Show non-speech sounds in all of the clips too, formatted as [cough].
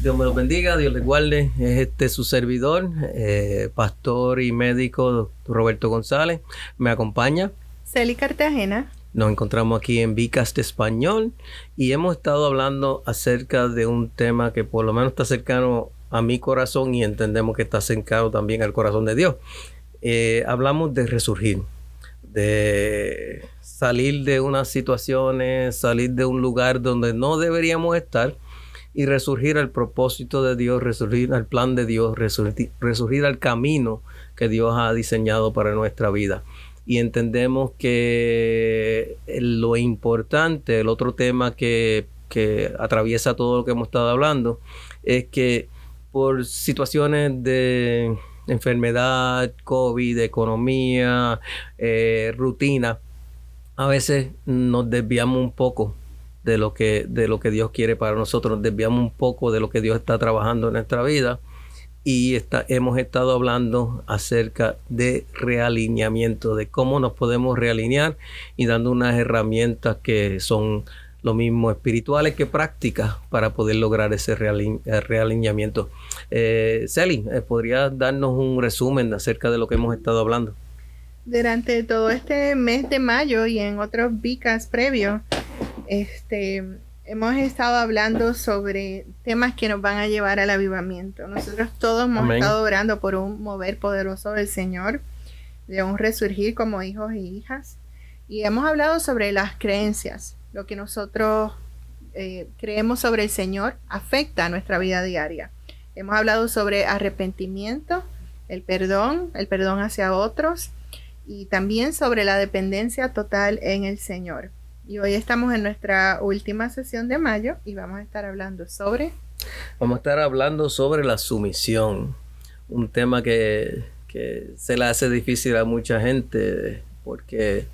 Dios me los bendiga, Dios les guarde. Es este su servidor, eh, pastor y médico Roberto González. Me acompaña. Celi Cartagena. Nos encontramos aquí en Vicast Español y hemos estado hablando acerca de un tema que por lo menos está cercano a mi corazón y entendemos que está cercano también al corazón de Dios. Eh, hablamos de resurgir, de salir de unas situaciones, salir de un lugar donde no deberíamos estar y resurgir al propósito de Dios, resurgir al plan de Dios, resurgir, al camino que Dios ha diseñado para nuestra vida. Y entendemos que lo importante, el otro tema que, que atraviesa todo lo que hemos estado hablando, es que por situaciones de enfermedad, COVID, economía, eh, rutina, a veces nos desviamos un poco de lo que, de lo que Dios quiere para nosotros. Nos desviamos un poco de lo que Dios está trabajando en nuestra vida y está, hemos estado hablando acerca de realineamiento, de cómo nos podemos realinear y dando unas herramientas que son lo mismo espirituales que prácticas para poder lograr ese eh, realineamiento. Eh, eh, ¿podrías darnos un resumen acerca de lo que hemos estado hablando? Durante todo este mes de mayo y en otros vicas previos, este, hemos estado hablando sobre temas que nos van a llevar al avivamiento. Nosotros todos hemos estado orando por un mover poderoso del Señor, de un resurgir como hijos y hijas. Y hemos hablado sobre las creencias, lo que nosotros eh, creemos sobre el Señor afecta a nuestra vida diaria. Hemos hablado sobre arrepentimiento, el perdón, el perdón hacia otros y también sobre la dependencia total en el Señor. Y hoy estamos en nuestra última sesión de mayo y vamos a estar hablando sobre... Vamos a estar hablando sobre la sumisión, un tema que, se le hace difícil a mucha gente porque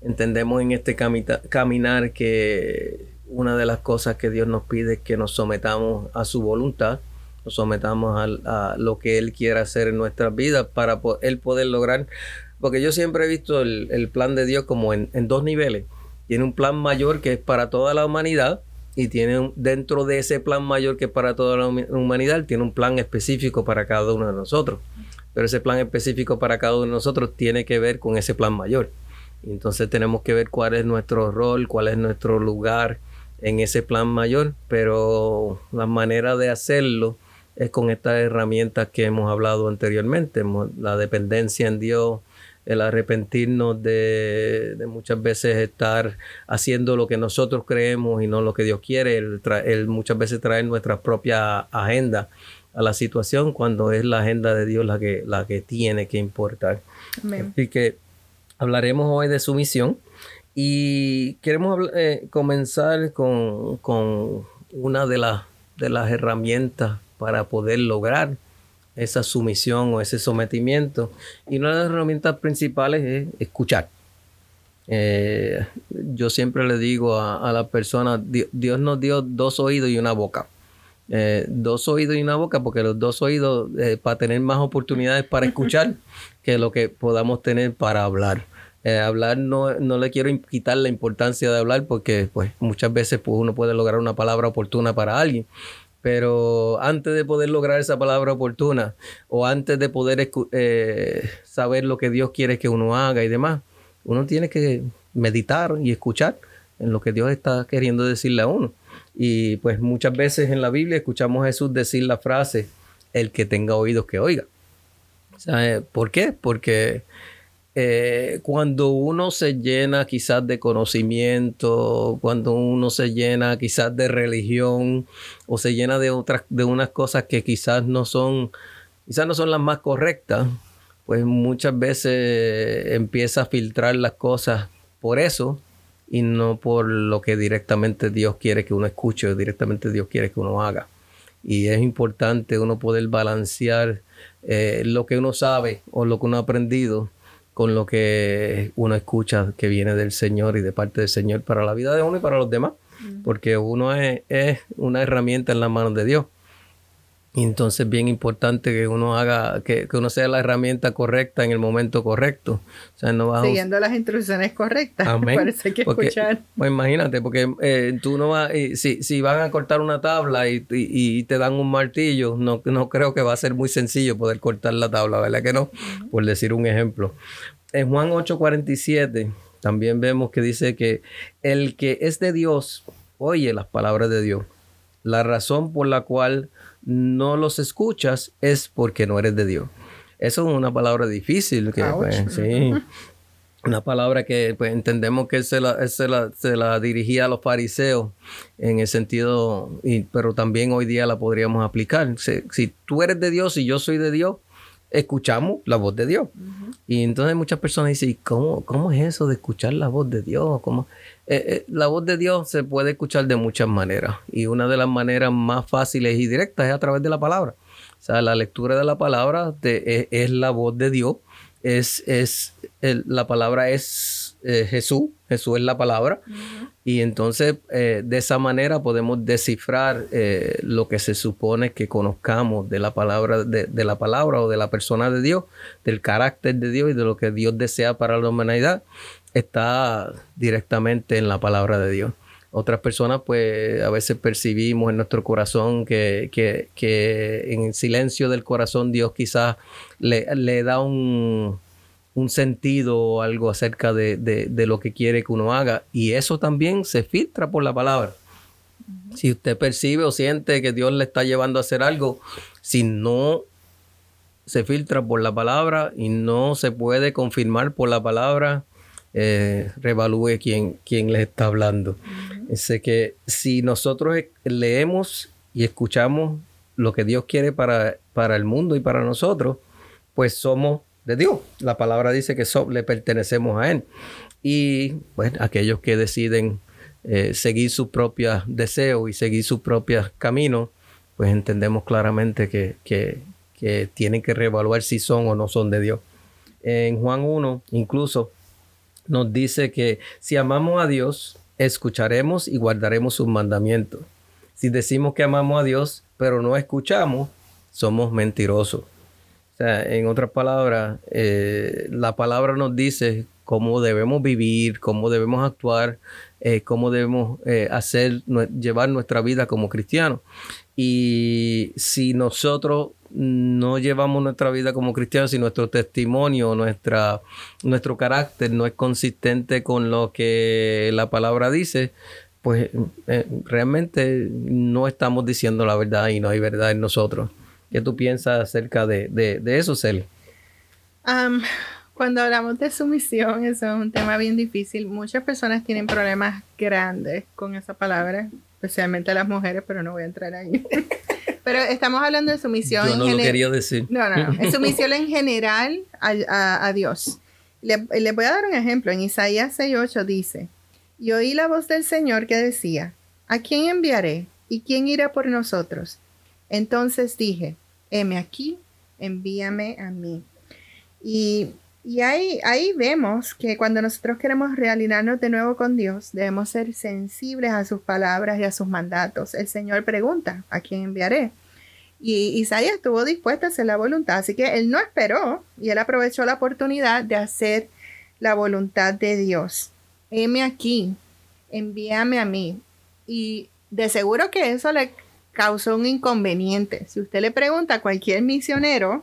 entendemos en este caminar que una de las cosas que Dios nos pide es que nos sometamos a su voluntad, nos sometamos a, lo que Él quiere hacer en nuestras vidas para Él poder lograr, porque yo siempre he visto el, plan de Dios como en dos niveles tiene un plan mayor que es para toda la humanidad y tiene dentro de ese plan mayor que es para toda la humanidad, tiene un plan específico para cada uno de nosotros. Pero ese plan específico para cada uno de nosotros tiene que ver con ese plan mayor. Entonces tenemos que ver cuál es nuestro rol, cuál es nuestro lugar en ese plan mayor, pero la manera de hacerlo es con estas herramientas que hemos hablado anteriormente, la dependencia en Dios, el arrepentirnos de, muchas veces estar haciendo lo que nosotros creemos y no lo que Dios quiere, el, muchas veces traer nuestra propia agenda a la situación cuando es la agenda de Dios la que, la que tiene que importar. Así que hablaremos hoy de su misión y queremos eh, comenzar con, con una de, las de las herramientas para poder lograr esa sumisión o ese sometimiento. Y una de las herramientas principales es escuchar. Eh, yo siempre le digo a, a la persona, Dios, nos dio dos oídos y una boca. Eh, dos oídos y una boca, porque los dos oídos eh, para tener más oportunidades para escuchar [laughs] que lo que podamos tener para hablar. hablar no, no, le quiero quitar la importancia de hablar porque pues muchas veces pues, uno puede lograr una palabra oportuna para alguien, pero antes de poder lograr esa palabra oportuna o antes de poder eh, saber lo que Dios quiere que uno haga y demás, uno tiene que meditar y escuchar en lo que Dios está queriendo decirle a uno. Y pues muchas veces en la Biblia escuchamos a Jesús decir la frase, el que tenga oídos que oiga. ¿Por qué? Porque eh, cuando uno se llena quizás de conocimiento, cuando uno se llena quizás de religión o se llena de otras, de unas cosas que quizás no son, quizás no son las más correctas, pues muchas veces empieza a filtrar las cosas por eso y no por lo que directamente Dios quiere que uno escuche o directamente Dios quiere que uno haga. Y es importante uno poder balancear eh, lo que uno sabe o lo que uno ha aprendido con lo que uno escucha que viene del Señor y de parte del Señor para la vida de uno y para los demás, porque uno es, es una herramienta en las manos de Dios. Y entonces es bien importante que uno haga, que, uno sea la herramienta correcta en el momento correcto. O sea, no vas Siguiendo las instrucciones correctas. [laughs] Amén. Parece que escuchar. Pues imagínate, porque eh, tú no vas, si, si van a cortar una tabla y, te dan un martillo, no, no creo que va a ser muy sencillo poder cortar la tabla, ¿verdad que no? Por decir un ejemplo. En Juan 8:47 también vemos que dice que el que es de Dios oye las palabras de Dios. La razón por la cual no los escuchas es porque no eres de Dios. Eso es una palabra difícil, que, pues, sí, [laughs] una palabra que pues, entendemos que se la, se, la, dirigía a los fariseos en el sentido, y, pero también hoy día la podríamos aplicar. Si, tú eres de Dios y yo soy de Dios, escuchamos la voz de Dios. Y entonces muchas personas dicen, ¿cómo, ¿cómo es eso de escuchar la voz de Dios? ¿Cómo? Eh, eh, la voz de Dios se puede escuchar de muchas maneras. Y una de las maneras más fáciles y directas es a través de la palabra. O sea, la lectura de la palabra es, la voz de Dios, es, es la palabra es eh, Jesús, Jesús es la palabra. Y entonces de esa manera podemos descifrar lo que se supone que conozcamos de la palabra de, de la palabra o de la persona de Dios, del carácter de Dios y de lo que Dios desea para la humanidad está directamente en la palabra de Dios. Otras personas, pues a veces percibimos en nuestro corazón que, en el silencio del corazón Dios quizás le, da un, sentido o algo acerca de, lo que quiere que uno haga. Y eso también se filtra por la palabra. Si usted percibe o siente que Dios le está llevando a hacer algo, si no se filtra por la palabra y no se puede confirmar por la palabra, eh, revalúe quién, quién les está hablando. Sé que si nosotros leemos y escuchamos lo que Dios quiere para, para el mundo y para nosotros, pues somos de Dios. La palabra dice que le pertenecemos a Él. Y aquellos que deciden eh, seguir sus propios deseos y seguir sus propios caminos, pues entendemos claramente que, que, que tienen que reevaluar si son o no son de Dios. En Juan 1, incluso nos dice que si amamos a Dios, escucharemos y guardaremos sus mandamientos. Si decimos que amamos a Dios, pero no escuchamos, somos mentirosos. O sea, en otras palabras, eh, la palabra nos dice cómo debemos vivir, cómo debemos actuar, eh, cómo debemos eh, hacer, llevar nuestra vida como cristianos. Y si nosotros no llevamos nuestra vida como cristianos, si nuestro testimonio, nuestra, nuestro carácter no es consistente con lo que la palabra dice, pues eh, realmente no estamos diciendo la verdad y no hay verdad en nosotros. ¿Qué tú piensas acerca de, eso, Celi? cuando hablamos de sumisión, eso es un tema bien difícil. Muchas personas tienen problemas grandes con esa palabra, especialmente las mujeres, pero no voy a entrar ahí. [laughs] Pero estamos hablando de sumisión. Yo no lo quería decir. No, no, no. Es sumisión en general a, Dios. Le, voy a dar un ejemplo. En Isaías 6.8 dice, y oí la voz del Señor que decía, ¿a quién enviaré? ¿Y quién irá por nosotros? Entonces dije, heme aquí, envíame a mí. Y y ahí, ahí vemos que cuando nosotros queremos realinearnos de nuevo con Dios, debemos ser sensibles a sus palabras y a sus mandatos. El Señor pregunta, ¿a quién enviaré? Y Isaías estuvo dispuesto a hacer la voluntad, así que él no esperó y él aprovechó la oportunidad de hacer la voluntad de Dios. Heme aquí, envíame a mí. Y de seguro que eso le causó un inconveniente. Si usted le pregunta a cualquier misionero,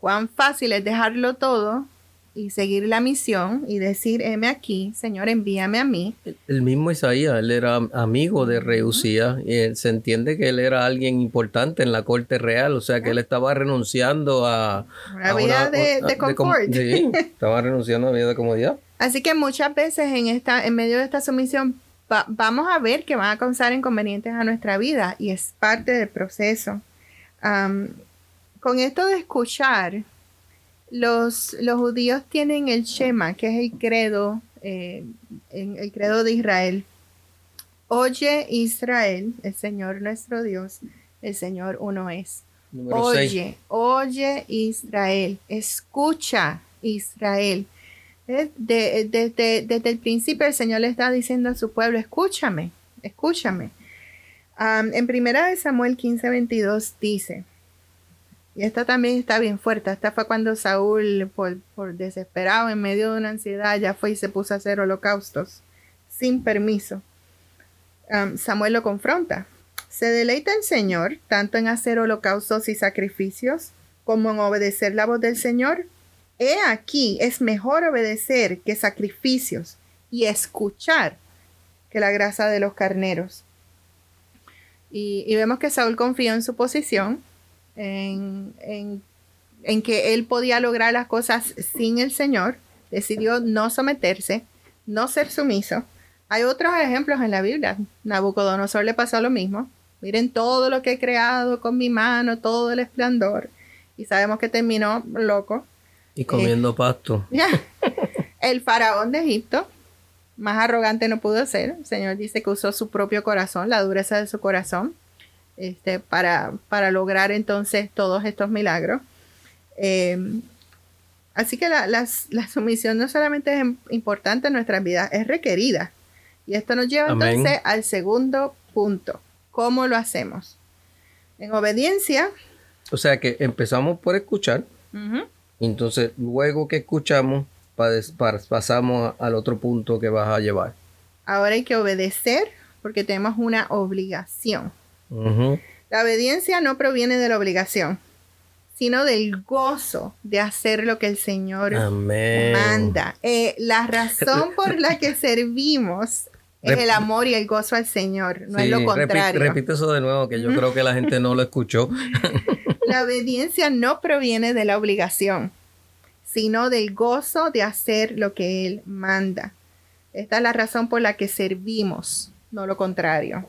cuán fácil es dejarlo todo y seguir la misión y decir, heme aquí, Señor, envíame a mí. El mismo Isaías, él era amigo de rey y se entiende que él era alguien importante en la corte real, o sea que él estaba renunciando a... Una vida de, confort. sí, estaba renunciando a vida de comodidad. Así que muchas veces en, esta, en medio de esta sumisión vamos a ver que van a causar inconvenientes a nuestra vida y es parte del proceso con esto de escuchar, los, los judíos tienen el Shema, que es el credo, eh, el credo de Israel. Oye Israel, el Señor nuestro Dios, el Señor uno es. oye, oye Israel, escucha Israel. Desde, el principio el Señor le está diciendo a su pueblo, escúchame, escúchame. en primera de Samuel 15, 22 dice, y esta también está bien fuerte, esta fue cuando Saúl, por, por desesperado, en medio de una ansiedad, ya fue y se puso a hacer holocaustos sin permiso. Samuel lo confronta. Se deleita el Señor tanto en hacer holocaustos y sacrificios como en obedecer la voz del Señor. He aquí, es mejor obedecer que sacrificios y escuchar que la grasa de los carneros. Y, vemos que Saúl confió en su posición, en, en que él podía lograr las cosas sin el Señor, decidió no someterse, no ser sumiso. Hay otros ejemplos en la Biblia. Nabucodonosor le pasó lo mismo. Miren todo lo que he creado con mi mano, todo el esplendor. Y sabemos que terminó loco. Y comiendo eh, pasto. [laughs] El faraón de Egipto, más arrogante no pudo ser. El Señor dice que usó su propio corazón, la dureza de su corazón, este, para, para lograr entonces todos estos milagros. Em, así que la, la, sumisión no solamente es importante en nuestras vidas, es requerida. Y esto nos lleva entonces al segundo punto. ¿Cómo lo hacemos? En obediencia. O sea que empezamos por escuchar. Entonces, luego que escuchamos, pasamos al otro punto que vas a llevar. Ahora hay que obedecer porque tenemos una obligación. La obediencia no proviene de la obligación, sino del gozo de hacer lo que el Señor manda. Eh, la [laughs] razón por la que servimos es el amor y el gozo al Señor, no es lo contrario. Repite, eso de nuevo, que yo creo que la gente no lo escuchó. [laughs] la obediencia no proviene de la obligación, sino del gozo de hacer lo que Él manda. Esta es la razón por la que servimos, no lo contrario.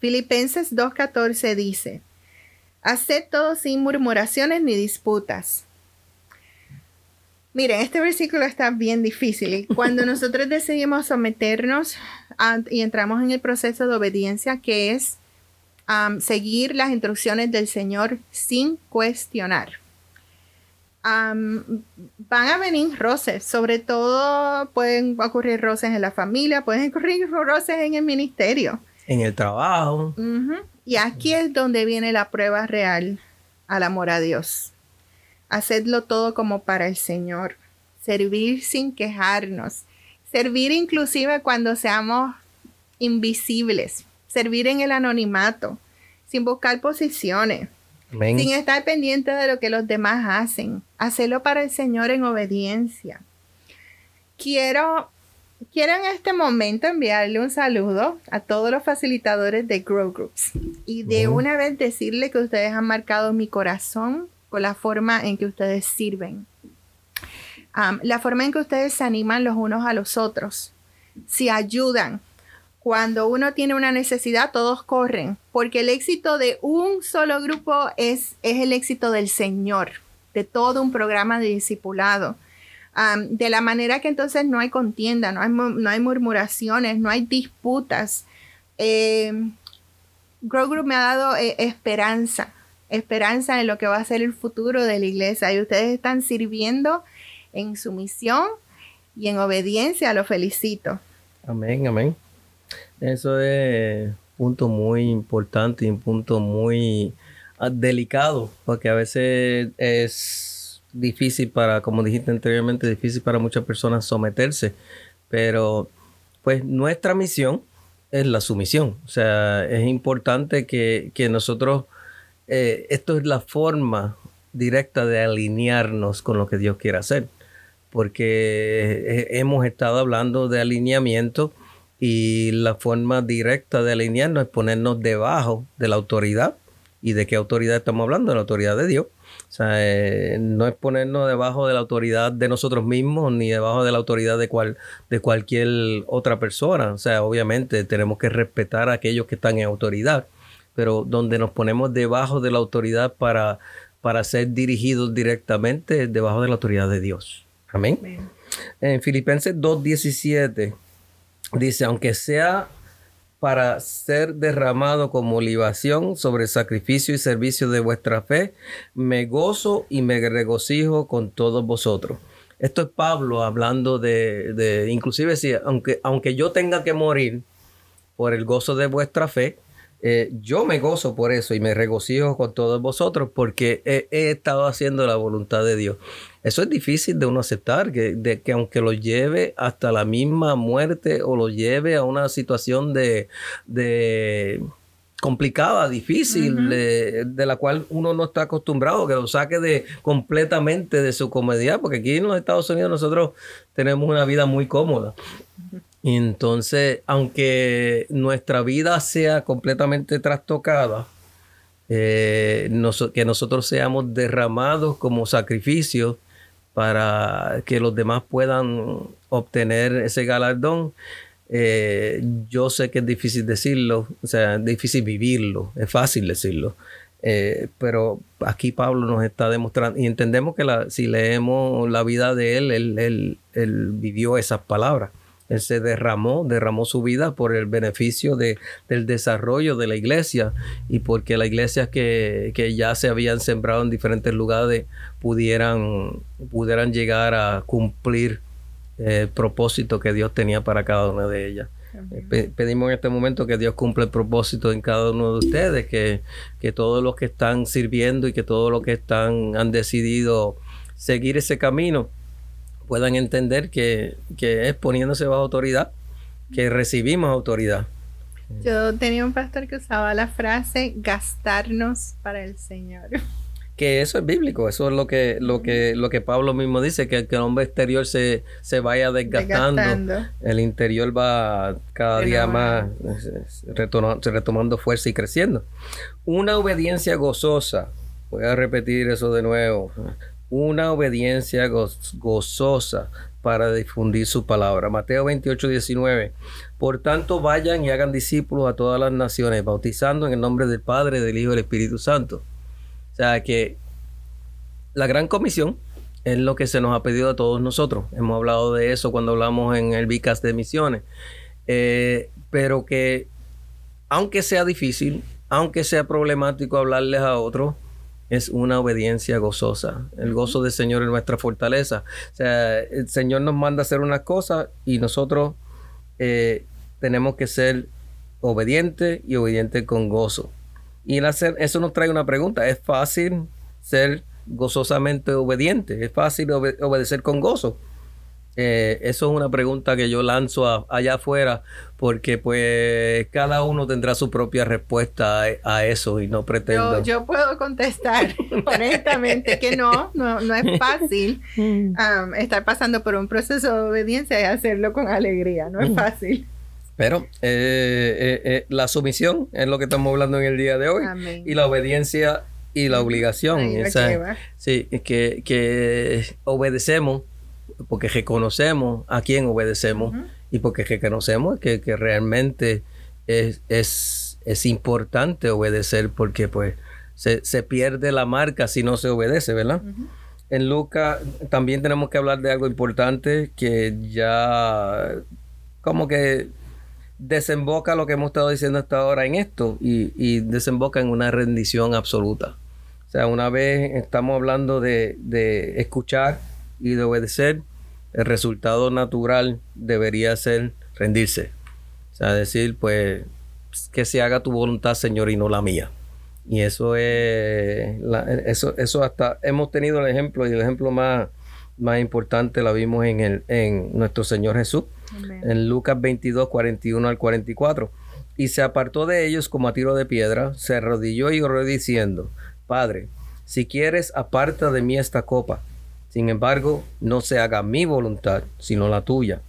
Filipenses 2.14 dice, Haced todo sin murmuraciones ni disputas Miren, este versículo está bien difícil. Y cuando [laughs] nosotros decidimos someternos y entramos en el proceso de obediencia, que es seguir las instrucciones del Señor sin cuestionar. van a venir roces, sobre todo pueden ocurrir roces en la familia, pueden ocurrir roces en el ministerio. En el trabajo. Y aquí es donde viene la prueba real al amor a Dios. Hacedlo todo como para el Señor. Servir sin quejarnos. Servir inclusive cuando seamos invisibles. Servir en el anonimato. Sin buscar posiciones. Sin estar pendiente de lo que los demás hacen. Hacerlo para el Señor en obediencia. Quiero Quiero en este momento enviarle un saludo a todos los facilitadores de Grow Groups y de una vez decirle que ustedes han marcado mi corazón con la forma en que ustedes sirven. la forma en que ustedes se animan los unos a los otros. Si ayudan. Cuando uno tiene una necesidad, todos corren, porque el éxito de un solo grupo es, es el éxito del Señor, de todo un programa de discipulado. De la manera que entonces no hay contienda, no hay, no hay murmuraciones, no hay disputas. Eh, Grow Group me ha dado eh, esperanza esperanza en lo que va a ser el futuro de la iglesia y ustedes están sirviendo en su misión y en obediencia, lo felicito. Amén, amén. Eso es un punto muy importante y un punto muy ah, delicado, porque a veces es difícil para, como dijiste anteriormente, difícil para muchas personas someterse, pero pues nuestra misión es la sumisión. O sea, es importante que, que nosotros eh, esto es la forma directa de alinearnos con lo que Dios quiere hacer. Porque eh, hemos estado hablando de alineamiento y la forma directa de alinearnos es ponernos debajo de la autoridad. ¿Y de qué autoridad estamos hablando? De la autoridad de Dios. O sea, eh, no es ponernos debajo de la autoridad de nosotros mismos ni debajo de la autoridad de, cual, de cualquier otra persona. O sea, obviamente tenemos que respetar a aquellos que están en autoridad pero donde nos ponemos debajo de la autoridad para, para ser dirigidos directamente debajo de la autoridad de Dios. Amén. En Filipenses 2.17 dice, aunque sea para ser derramado como libación sobre el sacrificio y servicio de vuestra fe, me gozo y me regocijo con todos vosotros. Esto es Pablo hablando de, de inclusive si, aunque, aunque yo tenga que morir por el gozo de vuestra fe, eh, yo me gozo por eso y me regocijo con todos vosotros porque he, estado haciendo la voluntad de Dios. Eso es difícil de uno aceptar, que, de, que aunque lo lleve hasta la misma muerte o lo lleve a una situación de, de complicada, difícil, de, la cual uno no está acostumbrado, que lo saque de completamente de su comodidad, porque aquí en los Estados Unidos nosotros tenemos una vida muy cómoda. Entonces, aunque nuestra vida sea completamente trastocada, eh, que nosotros seamos derramados como sacrificio para que los demás puedan obtener ese galardón, eh, yo sé que es difícil decirlo, o sea, es difícil vivirlo, es fácil decirlo. Eh, pero aquí Pablo nos está demostrando, y entendemos que si leemos la vida de él, él, él vivió esas palabras. Él se derramó, derramó su vida por el beneficio de, del desarrollo de la iglesia y porque las iglesias que, ya se habían sembrado en diferentes lugares pudieran, pudieran llegar a cumplir el propósito que Dios tenía para cada una de ellas. pedimos en este momento que Dios cumpla el propósito en cada uno de ustedes, que, que todos los que están sirviendo y que todos los que están han decidido seguir ese camino, puedan entender que, es poniéndose bajo autoridad que recibimos autoridad. Yo tenía un pastor que usaba la frase gastarnos para el Señor. Que eso es bíblico, eso es lo que, lo que, lo que Pablo mismo dice, que, el hombre exterior se, se vaya desgastando, el interior va cada día más retomando fuerza y creciendo. Una obediencia gozosa, voy a repetir eso de nuevo, una obediencia gozosa para difundir su palabra. Mateo 28, 19. Por tanto, vayan y hagan discípulos a todas las naciones, bautizando en el nombre del Padre, del Hijo y del Espíritu Santo. O sea que la gran comisión es lo que se nos ha pedido a todos nosotros. Hemos hablado de eso cuando hablamos en el Vicas de Misiones. Eh, pero que, aunque sea difícil, aunque sea problemático hablarles a otros, es una obediencia gozosa. El gozo del Señor es nuestra fortaleza. O sea, el Señor nos manda a hacer unas cosas y nosotros eh, tenemos que ser obedientes y obedientes con gozo. Y hacer, eso nos trae una pregunta. ¿Es fácil ser gozosamente obediente? ¿Es fácil obedecer con gozo? Eh, eso es una pregunta que yo lanzo allá afuera porque pues cada uno tendrá su propia respuesta a, eso y no pretendo. Yo, puedo contestar [laughs] honestamente que no, no, es fácil mm. um, estar pasando por un proceso de obediencia y hacerlo con alegría, no es mm. fácil. Pero eh, eh, la sumisión es lo que estamos hablando en el día de hoy y la obediencia y la obligación. sí, que, que obedecemos porque reconocemos a quién obedecemos y porque reconocemos que, que realmente es, es, importante obedecer porque pues se, pierde la marca si no se obedece, ¿verdad? En Lucas también tenemos que hablar de algo importante que ya como que desemboca lo que hemos estado diciendo hasta ahora en esto y, y desemboca en una rendición absoluta. O sea, una vez estamos hablando de, de escuchar y de obedecer, el resultado natural debería ser rendirse. O sea, decir, pues, que se haga tu voluntad, Señor, y no la mía. Y eso es, eso, eso hasta, hemos tenido el ejemplo, y el ejemplo más, más importante la vimos en, el, en nuestro Señor Jesús, en Lucas 22, 41 al 44. Y se apartó de ellos como a tiro de piedra, se arrodilló y oró diciendo, Padre, si quieres, aparta de mí esta copa sin embargo, no se haga mi voluntad, sino la tuya.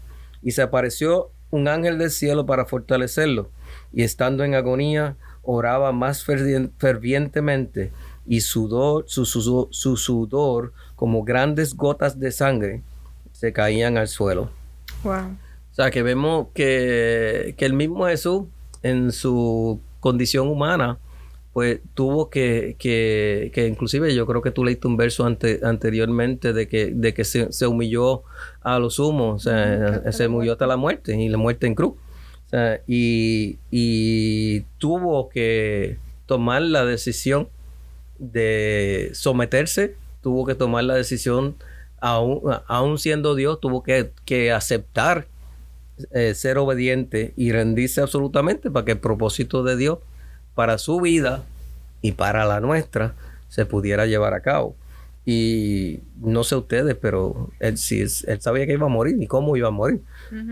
Y se apareció un ángel del cielo para fortalecerlo, y estando en agonía, oraba más fervientemente, y sudor, su, sudor, como grandes gotas de sangre, se caían al suelo. Wow. O sea que vemos que, que el mismo Jesús, en su condición humana, pues tuvo que, que, que, inclusive yo creo que tú leíste un verso anteriormente de que, de que se, humilló a los humos, o sea, se humilló hasta la muerte y la muerte en cruz. O y, y tuvo que tomar la decisión de someterse, tuvo que tomar la decisión, aún, siendo Dios, tuvo que, aceptar eh, ser obediente y rendirse absolutamente para que el propósito de Dios para su vida y para la nuestra se pudiera llevar a cabo. Y no sé ustedes, pero él sí él sabía que iba a morir y cómo iba a morir.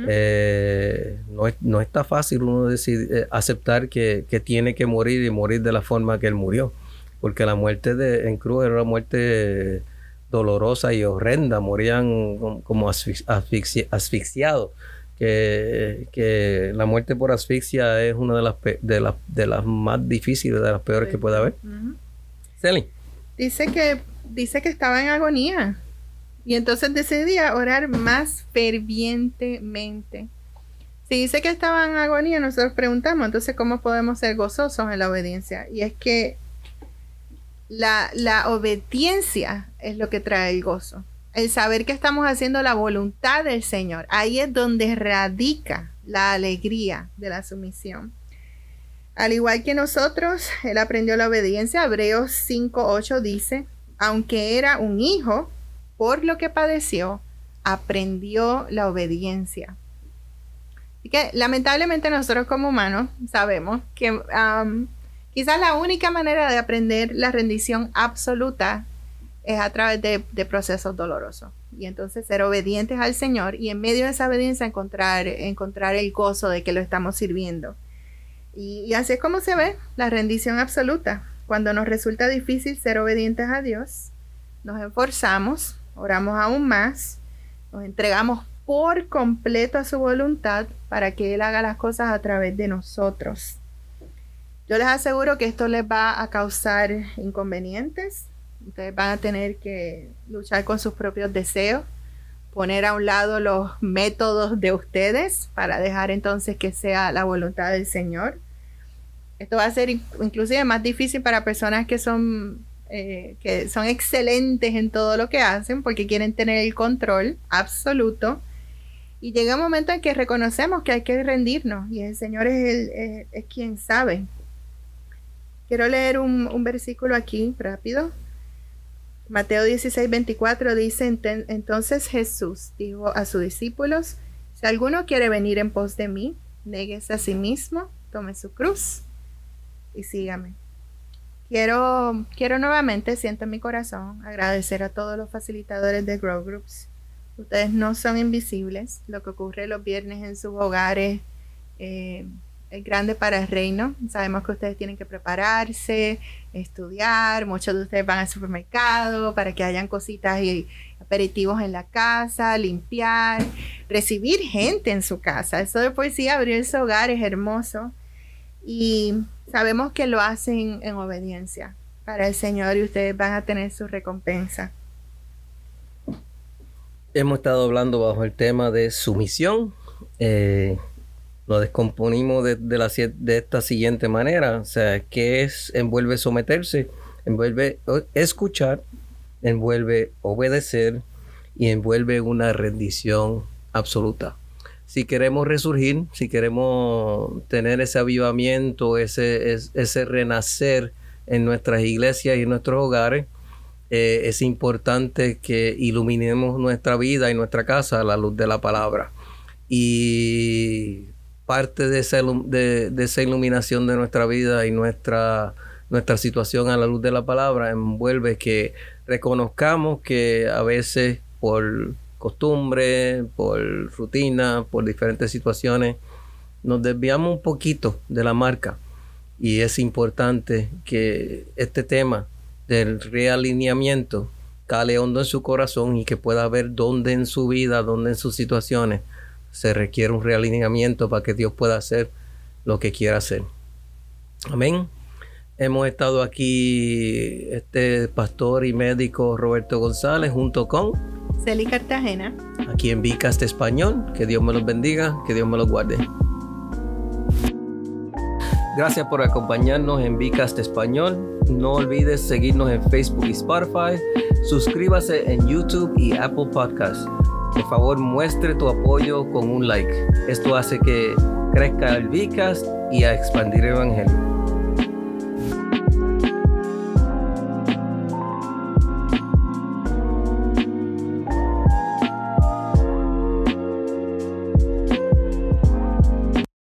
Eh, no, no, está fácil uno decir, eh, aceptar que, que, tiene que morir y morir de la forma que él murió. Porque la muerte de, en cruz era una muerte dolorosa y horrenda. Morían como asfixiados. Que, que, la muerte por asfixia es una de las, de las, de las más difíciles, de las peores que puede haber. Dice que dice que estaba en agonía. Y entonces decidía orar más fervientemente. Si dice que estaba en agonía, nosotros preguntamos, entonces, ¿cómo podemos ser gozosos en la obediencia? Y es que la, la obediencia es lo que trae el gozo. El saber que estamos haciendo la voluntad del Señor. Ahí es donde radica la alegría de la sumisión. Al igual que nosotros, él aprendió la obediencia. Hebreos 5.8 dice, aunque era un hijo, por lo que padeció, aprendió la obediencia. Así que lamentablemente nosotros como humanos sabemos que quizás la única manera de aprender la rendición absoluta es a través de, procesos dolorosos. Y entonces ser obedientes al Señor y en medio de esa obediencia encontrar, encontrar el gozo de que lo estamos sirviendo. Y, y así es como se ve la rendición absoluta. Cuando nos resulta difícil ser obedientes a Dios, nos esforzamos, oramos aún más, nos entregamos por completo a su voluntad para que Él haga las cosas a través de nosotros. Yo les aseguro que esto les va a causar inconvenientes. Ustedes van a tener que luchar con sus propios deseos, poner a un lado los métodos de ustedes para dejar entonces que sea la voluntad del Señor. Esto va a ser inclusive más difícil para personas que son, eh, que son excelentes en todo lo que hacen porque quieren tener el control absoluto. Y llega un momento en que reconocemos que hay que rendirnos y el Señor es, el, es, quien sabe. Quiero leer un, un, versículo aquí rápido. Mateo 16, 24 dice, entonces Jesús dijo a sus discípulos, si alguno quiere venir en pos de mí, néguese a sí mismo, tome su cruz y sígame. Quiero, quiero nuevamente, siento en mi corazón, agradecer a todos los facilitadores de Grow Groups. Ustedes no son invisibles. Lo que ocurre los viernes en sus hogares eh, grande para el reino. Sabemos que ustedes tienen que prepararse, estudiar. Muchos de ustedes van al supermercado para que hayan cositas y aperitivos en la casa, limpiar, recibir gente en su casa. Eso de por sí abrir su hogar es hermoso. Y sabemos que lo hacen en obediencia para el Señor y ustedes van a tener su recompensa. Hemos estado hablando bajo el tema de sumisión. Eh, lo descomponimos de, esta siguiente manera. O sea, ¿qué es? Envuelve someterse, envuelve escuchar, envuelve obedecer y envuelve una rendición absoluta si queremos resurgir, si queremos tener ese avivamiento, ese, ese renacer en nuestras iglesias y en nuestros hogares, eh, es importante que iluminemos nuestra vida y nuestra casa a la luz de la palabra. Y parte de esa, de, esa iluminación de nuestra vida y nuestra, nuestra situación a la luz de la palabra envuelve que reconozcamos que a veces por costumbre, por rutina, por diferentes situaciones, nos desviamos un poquito de la marca. Y es importante que este tema del realineamiento cale hondo en su corazón y que pueda ver dónde en su vida, dónde en sus situaciones se requiere un realineamiento para que Dios pueda hacer lo que quiera hacer. Amén. Hemos estado aquí, este pastor y médico Roberto González, junto con Celi Cartagena. Aquí en Vicast Español. Que Dios me los bendiga, que Dios me los guarde. Gracias por acompañarnos en Vicast Español. No olvides seguirnos en Facebook y Spotify. Suscríbase en YouTube y Apple Podcasts. Por favor, muestre tu apoyo con un like. Esto hace que crezca el Vicas y a expandir el Evangelio.